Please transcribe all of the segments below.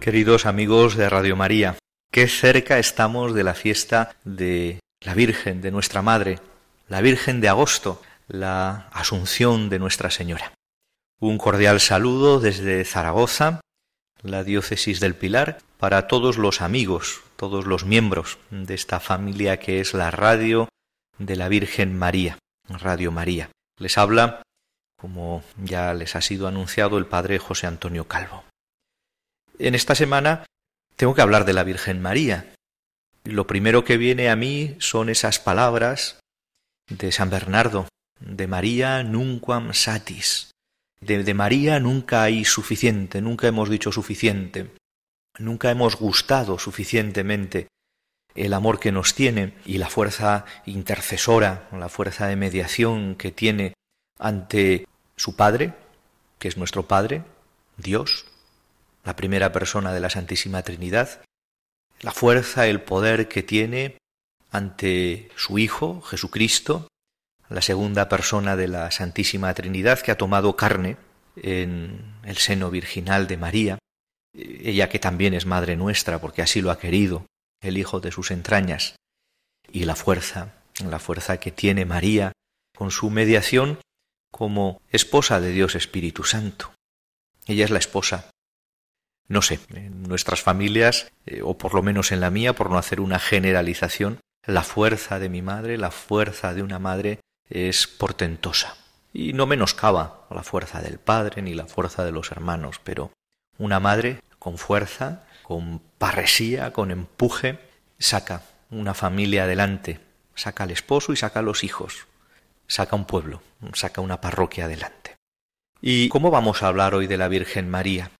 Queridos amigos de Radio María, qué cerca estamos de la fiesta de la Virgen, de nuestra Madre, la Virgen de agosto, la Asunción de Nuestra Señora. Un cordial saludo desde Zaragoza, la diócesis del Pilar, para todos los amigos, todos los miembros de esta familia que es la radio de la Virgen María, Radio María. Les habla, como ya les ha sido anunciado, el Padre José Antonio Calvo. En esta semana tengo que hablar de la Virgen María. Lo primero que viene a mí son esas palabras de San Bernardo, de María nunquam satis. De, de, María nunca hay suficiente, nunca hemos dicho suficiente, nunca hemos gustado suficientemente el amor que nos tiene y la fuerza intercesora, la fuerza de mediación que tiene ante su Padre, que es nuestro Padre, Dios, la primera persona de la Santísima Trinidad, la fuerza, el poder que tiene ante su Hijo, Jesucristo, la segunda persona de la Santísima Trinidad que ha tomado carne en el seno virginal de María, ella que también es Madre nuestra porque así lo ha querido, el Hijo de sus entrañas, y la fuerza, la fuerza que tiene María con su mediación como esposa de Dios Espíritu Santo. Ella es la esposa no sé, en nuestras familias, eh, o por lo menos en la mía, por no hacer una generalización, la fuerza de mi madre, la fuerza de una madre es portentosa. Y no menoscaba la fuerza del padre ni la fuerza de los hermanos, pero una madre con fuerza, con parresía, con empuje, saca una familia adelante, saca al esposo y saca a los hijos, saca un pueblo, saca una parroquia adelante. ¿Y cómo vamos a hablar hoy de la Virgen María?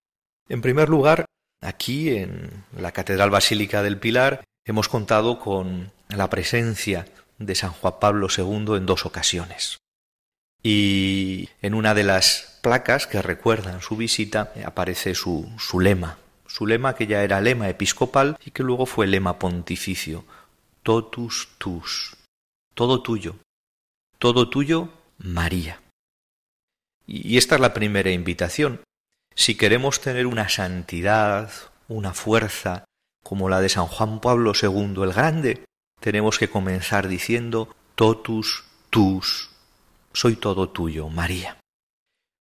En primer lugar, aquí en la Catedral Basílica del Pilar hemos contado con la presencia de San Juan Pablo II en dos ocasiones. Y en una de las placas que recuerdan su visita aparece su, lema, su lema que ya era lema episcopal y que luego fue lema pontificio, totus tus, todo tuyo, todo tuyo, María. Y esta es la primera invitación, si queremos tener una santidad, una fuerza como la de San Juan Pablo II el Grande, tenemos que comenzar diciendo totus tus, soy todo tuyo, María.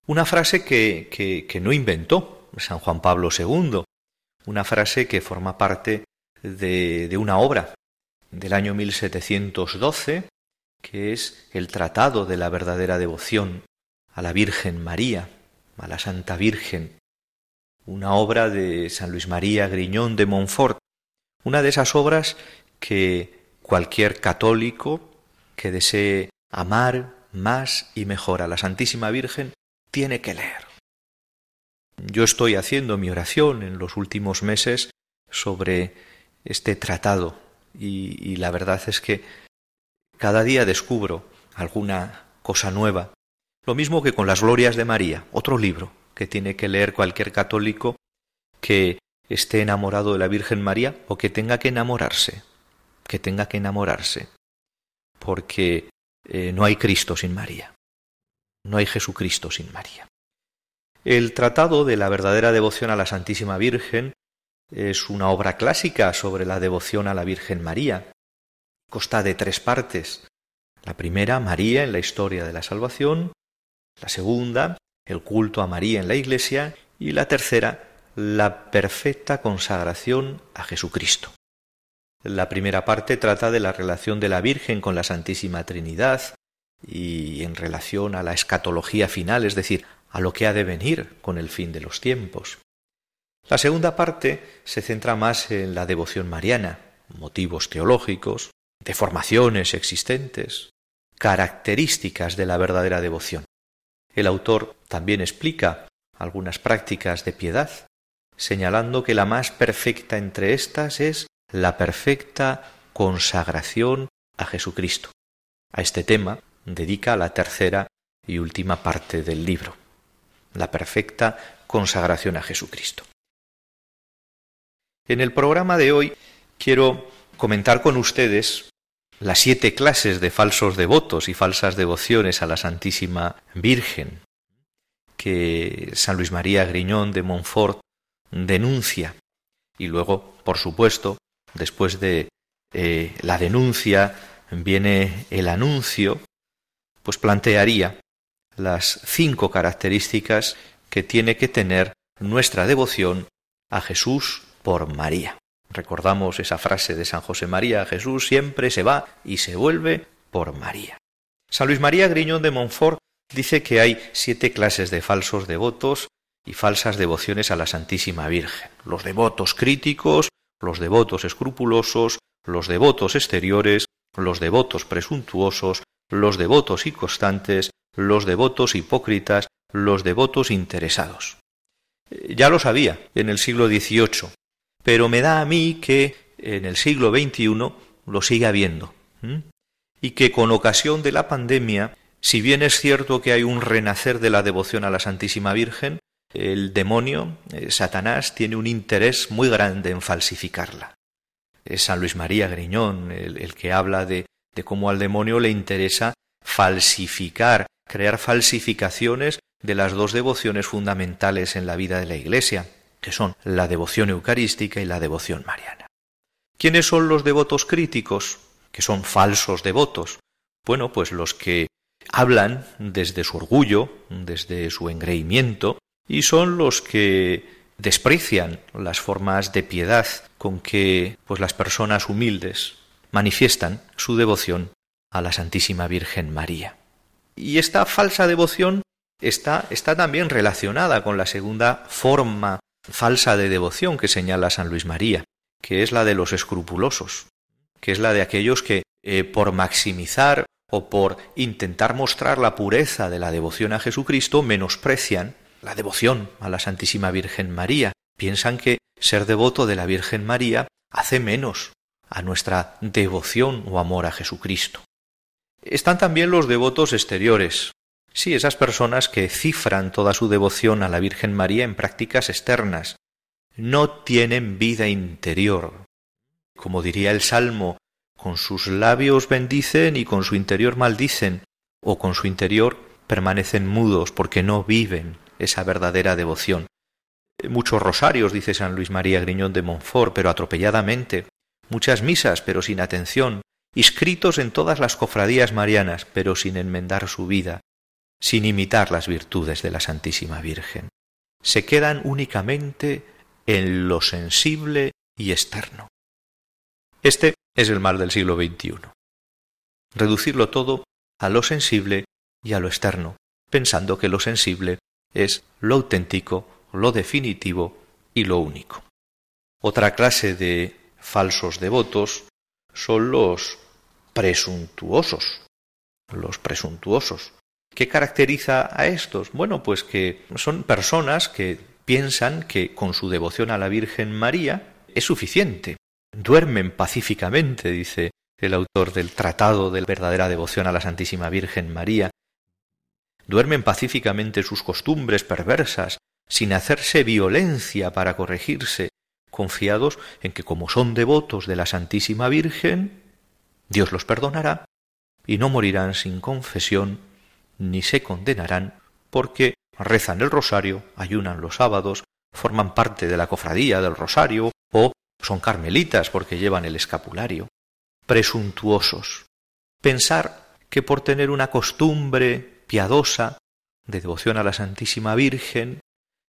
Una frase que, que, que no inventó San Juan Pablo II, una frase que forma parte de, de una obra del año 1712, que es el Tratado de la verdadera devoción a la Virgen María, a la Santa Virgen, una obra de San Luis María Griñón de Montfort, una de esas obras que cualquier católico que desee amar más y mejor a la Santísima Virgen tiene que leer. Yo estoy haciendo mi oración en los últimos meses sobre este tratado y, y la verdad es que cada día descubro alguna cosa nueva lo mismo que con las glorias de María, otro libro que tiene que leer cualquier católico que esté enamorado de la Virgen María o que tenga que enamorarse, que tenga que enamorarse, porque eh, no hay Cristo sin María, no hay Jesucristo sin María. El Tratado de la verdadera devoción a la Santísima Virgen es una obra clásica sobre la devoción a la Virgen María. Consta de tres partes. La primera, María en la historia de la salvación, la segunda, el culto a María en la Iglesia. Y la tercera, la perfecta consagración a Jesucristo. La primera parte trata de la relación de la Virgen con la Santísima Trinidad y en relación a la escatología final, es decir, a lo que ha de venir con el fin de los tiempos. La segunda parte se centra más en la devoción mariana, motivos teológicos, deformaciones existentes, características de la verdadera devoción. El autor también explica algunas prácticas de piedad, señalando que la más perfecta entre estas es la perfecta consagración a Jesucristo. A este tema dedica la tercera y última parte del libro, la perfecta consagración a Jesucristo. En el programa de hoy quiero comentar con ustedes las siete clases de falsos devotos y falsas devociones a la Santísima Virgen que San Luis María Griñón de Montfort denuncia y luego, por supuesto, después de eh, la denuncia viene el anuncio, pues plantearía las cinco características que tiene que tener nuestra devoción a Jesús por María. Recordamos esa frase de San José María, Jesús siempre se va y se vuelve por María. San Luis María Griñón de Montfort dice que hay siete clases de falsos devotos y falsas devociones a la Santísima Virgen. Los devotos críticos, los devotos escrupulosos, los devotos exteriores, los devotos presuntuosos, los devotos y los devotos hipócritas, los devotos interesados. Eh, ya lo sabía en el siglo XVIII, pero me da a mí que en el siglo XXI lo sigue habiendo. Y que con ocasión de la pandemia, si bien es cierto que hay un renacer de la devoción a la Santísima Virgen, el demonio, eh, Satanás, tiene un interés muy grande en falsificarla. Es San Luis María Griñón el, que habla de, de cómo al demonio le interesa falsificar, crear falsificaciones de las dos devociones fundamentales en la vida de la Iglesia, que son la devoción eucarística y la devoción mariana. ¿Quiénes son los devotos críticos? Que son falsos devotos. Bueno, pues los que hablan desde su orgullo, desde su engreimiento, y son los que desprecian las formas de piedad con que pues las personas humildes manifiestan su devoción a la Santísima Virgen María. Y esta falsa devoción está, está también relacionada con la segunda forma falsa de devoción que señala San Luis María, que es la de los escrupulosos, que es la de aquellos que, eh, por maximizar o por intentar mostrar la pureza de la devoción a Jesucristo, menosprecian la devoción a la Santísima Virgen María. Piensan que ser devoto de la Virgen María hace menos a nuestra devoción o amor a Jesucristo. Están también los devotos exteriores, Sí, esas personas que cifran toda su devoción a la Virgen María en prácticas externas, no tienen vida interior. Como diría el Salmo, con sus labios bendicen y con su interior maldicen, o con su interior permanecen mudos porque no viven esa verdadera devoción. Muchos rosarios, dice San Luis María Griñón de Montfort, pero atropelladamente, muchas misas, pero sin atención, inscritos en todas las cofradías marianas, pero sin enmendar su vida, sin imitar las virtudes de la Santísima Virgen. Se quedan únicamente en lo sensible y externo. Este es el mal del siglo XXI. Reducirlo todo a lo sensible y a lo externo, pensando que lo sensible es lo auténtico, lo definitivo y lo único. Otra clase de falsos devotos son los presuntuosos. Los presuntuosos. ¿Qué caracteriza a estos? Bueno, pues que son personas que piensan que con su devoción a la Virgen María es suficiente. Duermen pacíficamente, dice el autor del Tratado de la verdadera devoción a la Santísima Virgen María. Duermen pacíficamente sus costumbres perversas, sin hacerse violencia para corregirse, confiados en que como son devotos de la Santísima Virgen, Dios los perdonará y no morirán sin confesión ni se condenarán porque rezan el rosario, ayunan los sábados, forman parte de la cofradía del rosario o son carmelitas porque llevan el escapulario. Presuntuosos. Pensar que por tener una costumbre piadosa de devoción a la Santísima Virgen,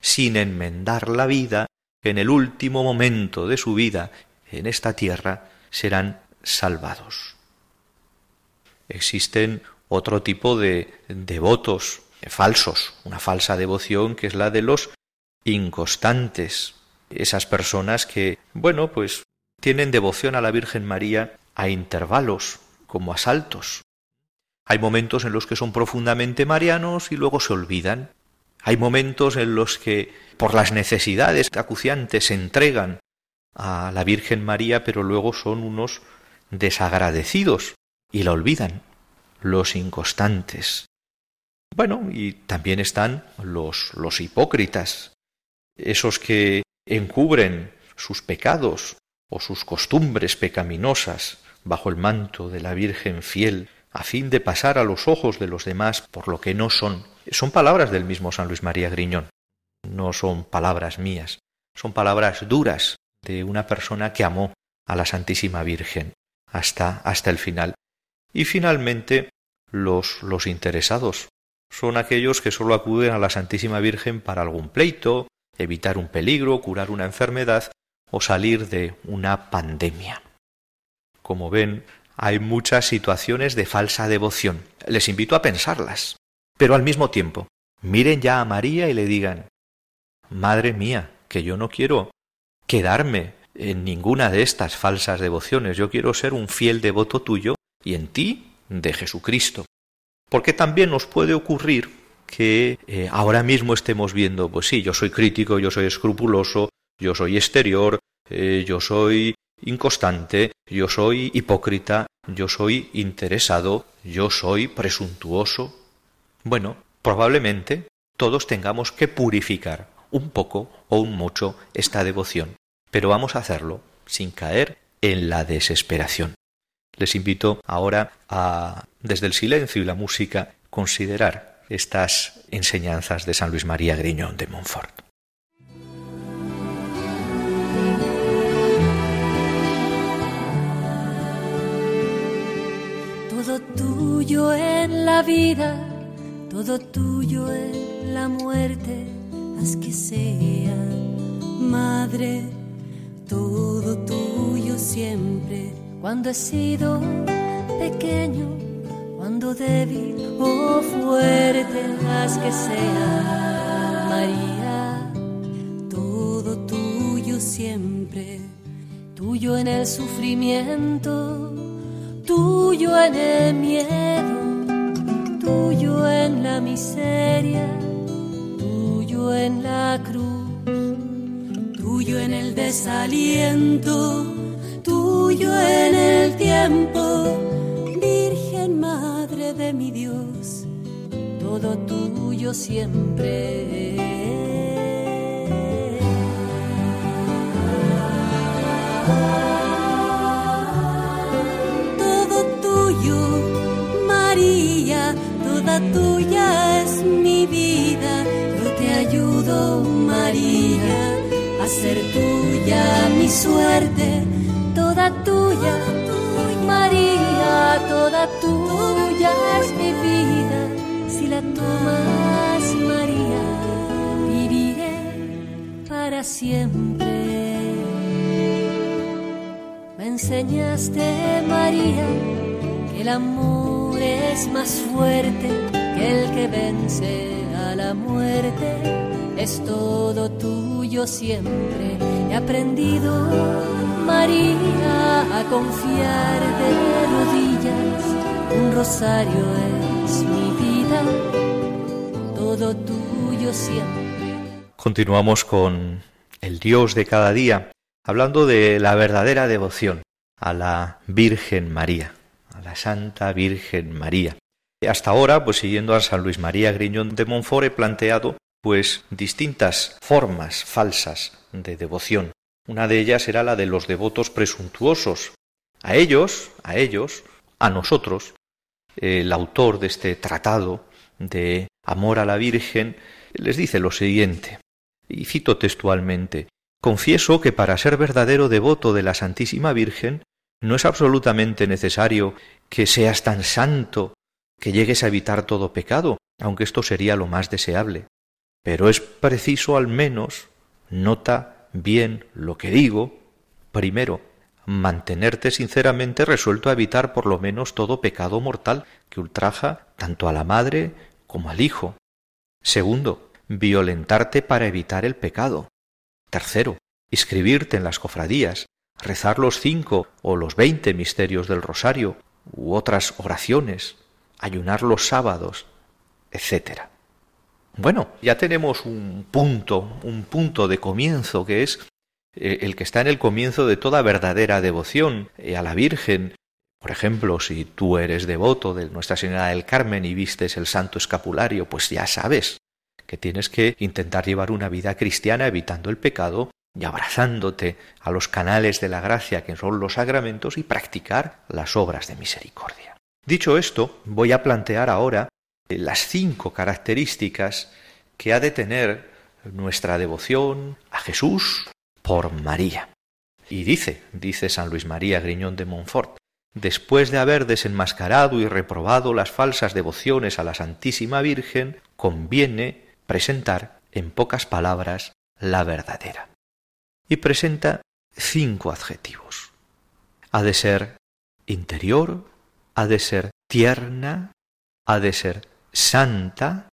sin enmendar la vida, en el último momento de su vida en esta tierra, serán salvados. Existen otro tipo de devotos falsos, una falsa devoción que es la de los inconstantes, esas personas que, bueno, pues tienen devoción a la Virgen María a intervalos, como a saltos. Hay momentos en los que son profundamente marianos y luego se olvidan. Hay momentos en los que, por las necesidades acuciantes, se entregan a la Virgen María, pero luego son unos desagradecidos y la olvidan, los inconstantes. Bueno, y también están los, los hipócritas, esos que encubren sus pecados o sus costumbres pecaminosas bajo el manto de la Virgen fiel, a fin de pasar a los ojos de los demás por lo que no son. Son palabras del mismo San Luis María Griñón, no son palabras mías, son palabras duras de una persona que amó a la Santísima Virgen hasta, hasta el final. Y finalmente, los, los interesados son aquellos que sólo acuden a la Santísima Virgen para algún pleito, evitar un peligro, curar una enfermedad o salir de una pandemia. Como ven, hay muchas situaciones de falsa devoción. Les invito a pensarlas. Pero al mismo tiempo, miren ya a María y le digan, Madre mía, que yo no quiero quedarme en ninguna de estas falsas devociones. Yo quiero ser un fiel devoto tuyo y en ti de Jesucristo. Porque también nos puede ocurrir que eh, ahora mismo estemos viendo, pues sí, yo soy crítico, yo soy escrupuloso, yo soy exterior, eh, yo soy inconstante, yo soy hipócrita, yo soy interesado, yo soy presuntuoso. Bueno, probablemente todos tengamos que purificar un poco o un mucho esta devoción, pero vamos a hacerlo sin caer en la desesperación. Les invito ahora a, desde el silencio y la música, considerar estas enseñanzas de San Luis María Griñón de Montfort. Todo tuyo en la vida, todo tuyo en la muerte, haz que sea, Madre, todo tuyo siempre cuando he sido pequeño, cuando débil o fuerte, haz que sea María, todo tuyo siempre, tuyo en el sufrimiento, tuyo en el miedo, tuyo en la miseria, tuyo en la cruz, tuyo en el desaliento tuyo en Virgen Madre de mi Dios, todo tuyo siempre. Todo tuyo, María, toda tuya es mi vida, yo te ayudo, María, a ser tuya mi suerte toda tuya, toda tuya es mi vida. Si la tomas, María, viviré para siempre. Me enseñaste, María, que el amor es más fuerte que el que vence a la muerte. Es todo tuyo siempre. He aprendido María a confiar de rodillas, un rosario es mi vida, todo tuyo siempre. Continuamos con el Dios de cada día, hablando de la verdadera devoción a la Virgen María, a la Santa Virgen María. Hasta ahora, pues siguiendo a San Luis María Griñón de Montfort, he planteado pues distintas formas falsas de devoción una de ellas era la de los devotos presuntuosos. A ellos, a ellos, a nosotros, el autor de este tratado de amor a la Virgen les dice lo siguiente, y cito textualmente, Confieso que para ser verdadero devoto de la Santísima Virgen no es absolutamente necesario que seas tan santo que llegues a evitar todo pecado, aunque esto sería lo más deseable. Pero es preciso al menos, nota bien lo que digo, primero, mantenerte sinceramente resuelto a evitar por lo menos todo pecado mortal que ultraja tanto a la madre como al hijo. Segundo, violentarte para evitar el pecado. Tercero, inscribirte en las cofradías, rezar los cinco o los veinte misterios del rosario u otras oraciones, ayunar los sábados, etc. Bueno, ya tenemos un punto, un punto de comienzo que es el que está en el comienzo de toda verdadera devoción eh, a la Virgen. Por ejemplo, si tú eres devoto de Nuestra Señora del Carmen y vistes el Santo Escapulario, pues ya sabes que tienes que intentar llevar una vida cristiana evitando el pecado y abrazándote a los canales de la gracia que son los sacramentos y practicar las obras de misericordia. Dicho esto, voy a plantear ahora eh, las cinco características que ha de tener nuestra devoción a Jesús por María. Y dice, dice San Luis María Griñón de Montfort, después de haber desenmascarado y reprobado las falsas devociones a la Santísima Virgen, conviene presentar en pocas palabras la verdadera. Y presenta cinco adjetivos. Ha de ser interior, ha de ser tierna, ha de ser santa,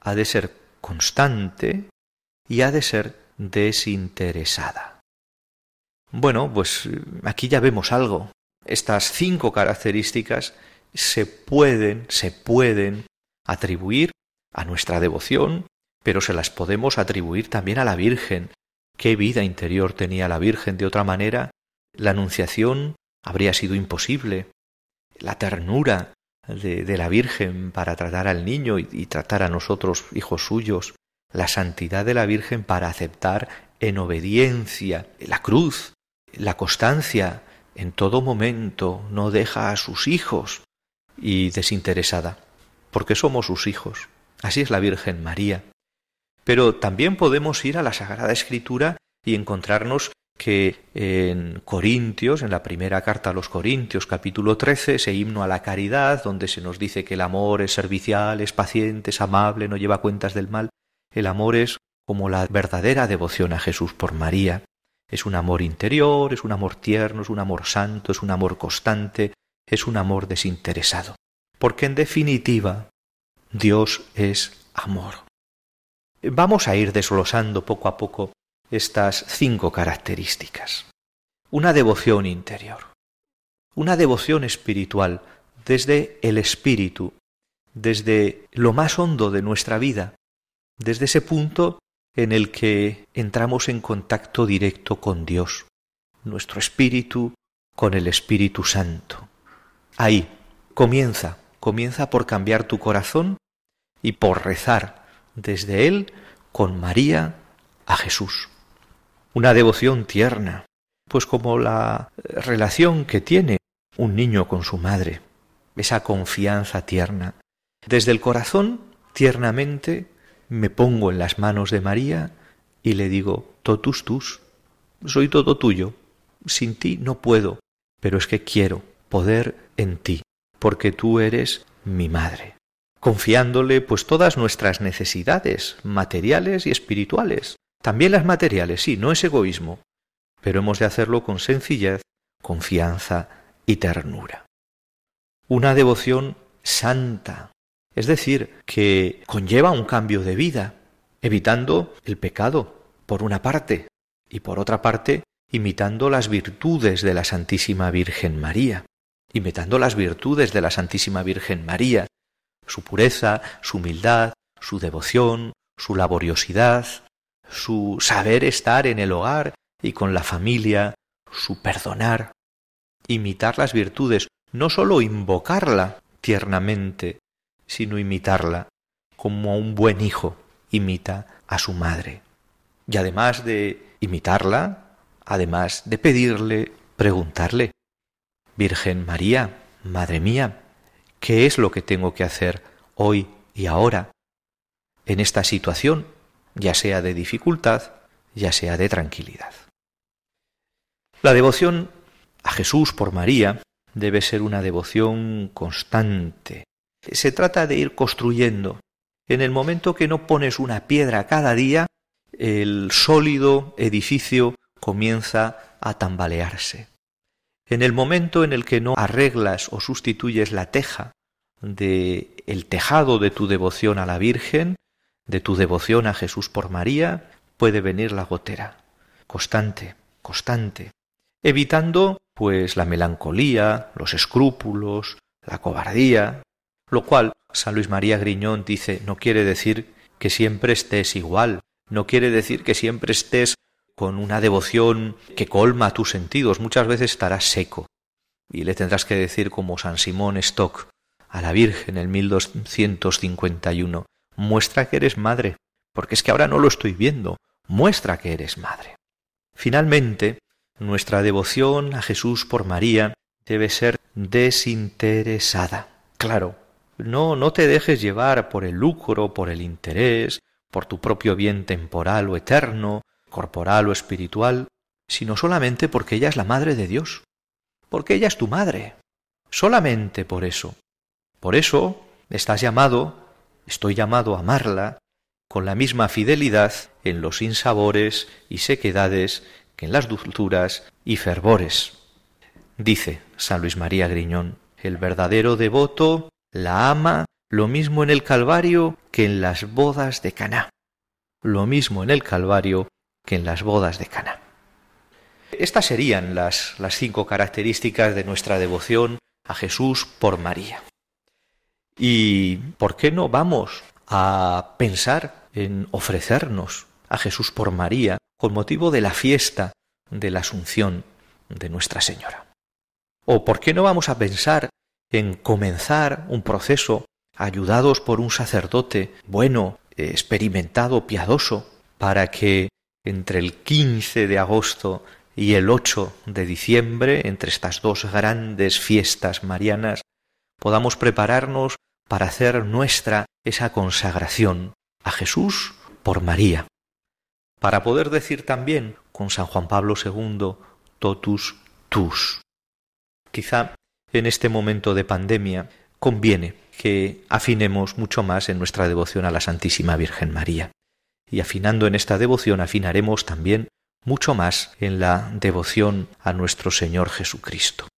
ha de ser constante y ha de ser desinteresada. Bueno, pues aquí ya vemos algo. Estas cinco características se pueden, se pueden atribuir a nuestra devoción, pero se las podemos atribuir también a la Virgen. ¿Qué vida interior tenía la Virgen? De otra manera, la anunciación habría sido imposible. La ternura de, de la Virgen para tratar al niño y, y tratar a nosotros, hijos suyos, la santidad de la Virgen para aceptar en obediencia la cruz, la constancia, en todo momento no deja a sus hijos y desinteresada, porque somos sus hijos. Así es la Virgen María. Pero también podemos ir a la Sagrada Escritura y encontrarnos que en Corintios, en la primera carta a los Corintios, capítulo 13, ese himno a la caridad, donde se nos dice que el amor es servicial, es paciente, es amable, no lleva cuentas del mal, el amor es como la verdadera devoción a Jesús por María. Es un amor interior, es un amor tierno, es un amor santo, es un amor constante, es un amor desinteresado. Porque en definitiva, Dios es amor. Vamos a ir desglosando poco a poco estas cinco características. Una devoción interior, una devoción espiritual desde el espíritu, desde lo más hondo de nuestra vida, desde ese punto en el que entramos en contacto directo con Dios, nuestro espíritu con el Espíritu Santo. Ahí comienza, comienza por cambiar tu corazón y por rezar desde él con María a Jesús. Una devoción tierna, pues como la relación que tiene un niño con su madre, esa confianza tierna. Desde el corazón, tiernamente, me pongo en las manos de María y le digo, totus tus, soy todo tuyo, sin ti no puedo, pero es que quiero poder en ti, porque tú eres mi madre, confiándole pues todas nuestras necesidades materiales y espirituales, también las materiales, sí, no es egoísmo, pero hemos de hacerlo con sencillez, confianza y ternura. Una devoción santa, es decir, que conlleva un cambio de vida, evitando el pecado, por una parte, y por otra parte, imitando las virtudes de la Santísima Virgen María, imitando las virtudes de la Santísima Virgen María, su pureza, su humildad, su devoción, su laboriosidad, su saber estar en el hogar y con la familia, su perdonar, imitar las virtudes, no sólo invocarla tiernamente, sino imitarla, como un buen hijo imita a su madre. Y además de imitarla, además de pedirle, preguntarle, Virgen María, Madre mía, ¿qué es lo que tengo que hacer hoy y ahora en esta situación, ya sea de dificultad, ya sea de tranquilidad? La devoción a Jesús por María debe ser una devoción constante, se trata de ir construyendo. En el momento que no pones una piedra cada día, el sólido edificio comienza a tambalearse. En el momento en el que no arreglas o sustituyes la teja de el tejado de tu devoción a la Virgen, de tu devoción a Jesús por María, puede venir la gotera, constante, constante, evitando pues la melancolía, los escrúpulos, la cobardía, lo cual San Luis María Griñón dice no quiere decir que siempre estés igual, no quiere decir que siempre estés con una devoción que colma tus sentidos, muchas veces estarás seco y le tendrás que decir como San Simón Stock a la Virgen en 1251, muestra que eres madre, porque es que ahora no lo estoy viendo, muestra que eres madre. Finalmente, nuestra devoción a Jesús por María debe ser desinteresada. Claro, no, no te dejes llevar por el lucro, por el interés, por tu propio bien temporal o eterno, corporal o espiritual, sino solamente porque ella es la Madre de Dios, porque ella es tu Madre, solamente por eso. Por eso estás llamado, estoy llamado a amarla con la misma fidelidad en los insabores y sequedades que en las dulzuras y fervores. Dice San Luis María Griñón, el verdadero devoto la ama lo mismo en el Calvario que en las bodas de Caná. Lo mismo en el Calvario que en las bodas de Caná. Estas serían las, las cinco características de nuestra devoción a Jesús por María. ¿Y por qué no vamos a pensar en ofrecernos a Jesús por María con motivo de la fiesta de la Asunción de Nuestra Señora? ¿O por qué no vamos a pensar en comenzar un proceso ayudados por un sacerdote bueno, experimentado, piadoso, para que entre el 15 de agosto y el 8 de diciembre, entre estas dos grandes fiestas marianas, podamos prepararnos para hacer nuestra esa consagración a Jesús por María, para poder decir también con San Juan Pablo II, totus tus. Quizá en este momento de pandemia conviene que afinemos mucho más en nuestra devoción a la Santísima Virgen María. Y afinando en esta devoción afinaremos también mucho más en la devoción a nuestro Señor Jesucristo.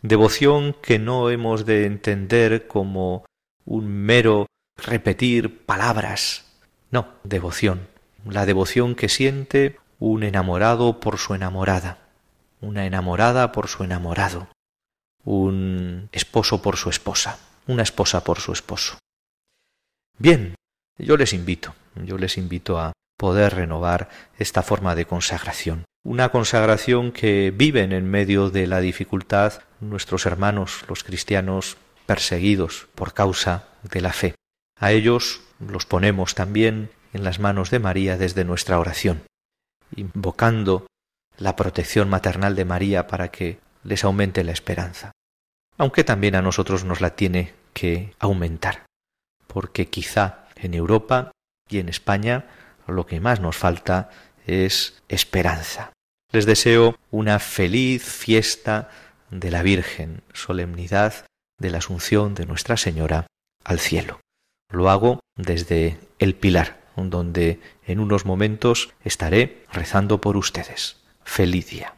Devoción que no hemos de entender como un mero repetir palabras. No, devoción. La devoción que siente un enamorado por su enamorada, una enamorada por su enamorado, un esposo por su esposa, una esposa por su esposo. Bien, yo les invito, yo les invito a poder renovar esta forma de consagración. Una consagración que viven en medio de la dificultad nuestros hermanos, los cristianos perseguidos por causa de la fe. A ellos los ponemos también en las manos de María desde nuestra oración, invocando la protección maternal de María para que les aumente la esperanza, aunque también a nosotros nos la tiene que aumentar, porque quizá en Europa y en España lo que más nos falta es esperanza. Les deseo una feliz fiesta de la Virgen, solemnidad de la Asunción de Nuestra Señora al cielo. Lo hago desde el Pilar, donde en unos momentos estaré rezando por ustedes. Feliz día.